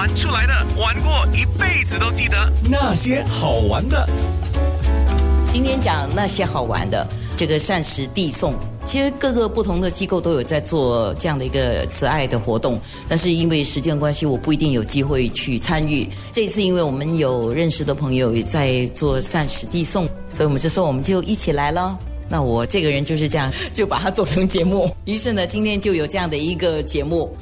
玩出来的，玩过一辈子都记得那些好玩的。今天讲那些好玩的，这个膳食递送，其实各个不同的机构都有在做这样的一个慈爱的活动，但是因为时间关系，我不一定有机会去参与。这一次，因为我们有认识的朋友也在做膳食递送，所以我们就说我们就一起来了。那我这个人就是这样，就把它做成节目。于是呢，今天就有这样的一个节目。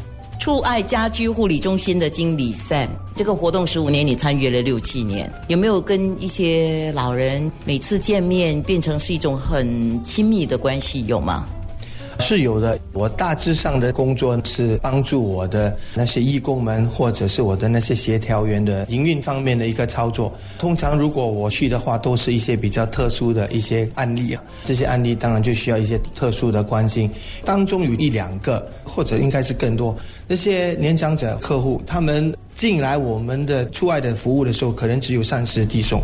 触爱家居护理中心的经理 Sam，这个活动十五年，你参与了六七年，有没有跟一些老人每次见面变成是一种很亲密的关系？有吗？是有的，我大致上的工作是帮助我的那些义工们，或者是我的那些协调员的营运方面的一个操作。通常如果我去的话，都是一些比较特殊的一些案例啊。这些案例当然就需要一些特殊的关心。当中有一两个，或者应该是更多，那些年长者客户，他们进来我们的出外的服务的时候，可能只有膳食递送，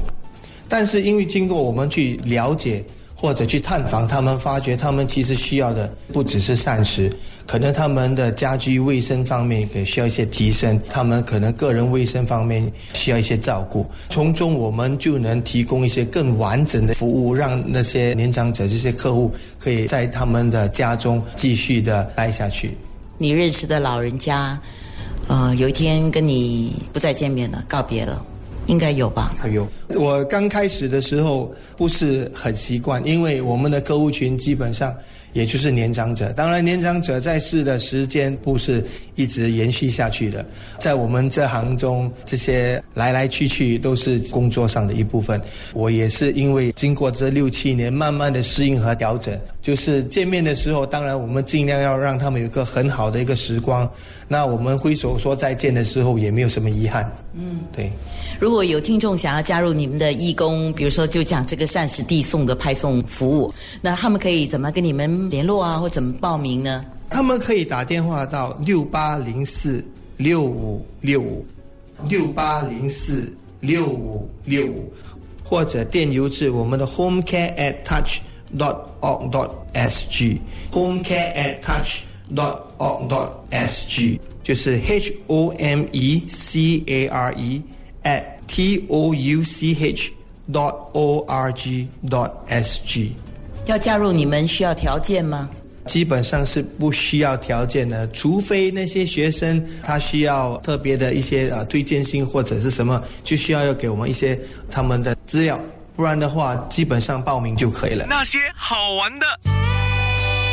但是因为经过我们去了解。或者去探访他们，发觉他们其实需要的不只是膳食，可能他们的家居卫生方面也需要一些提升，他们可能个人卫生方面需要一些照顾。从中我们就能提供一些更完整的服务，让那些年长者这些客户可以在他们的家中继续的待下去。你认识的老人家，呃，有一天跟你不再见面了，告别了。应该有吧？有。我刚开始的时候不是很习惯，因为我们的客户群基本上也就是年长者。当然，年长者在世的时间不是一直延续下去的。在我们这行中，这些来来去去都是工作上的一部分。我也是因为经过这六七年，慢慢的适应和调整。就是见面的时候，当然我们尽量要让他们有一个很好的一个时光。那我们挥手说再见的时候，也没有什么遗憾。嗯，对。如果如果有听众想要加入你们的义工，比如说就讲这个膳食递送的派送服务，那他们可以怎么跟你们联络啊，或怎么报名呢？他们可以打电话到六八零四六五六五六八零四六五六五，或者电邮至我们的 home care at touch dot org dot s g home care at touch dot org dot s g 就是 h o m e c a r e at t o u c h dot o r g dot s g，要加入你们需要条件吗？基本上是不需要条件的，除非那些学生他需要特别的一些呃推荐信或者是什么，就需要要给我们一些他们的资料，不然的话基本上报名就可以了。那些好玩的。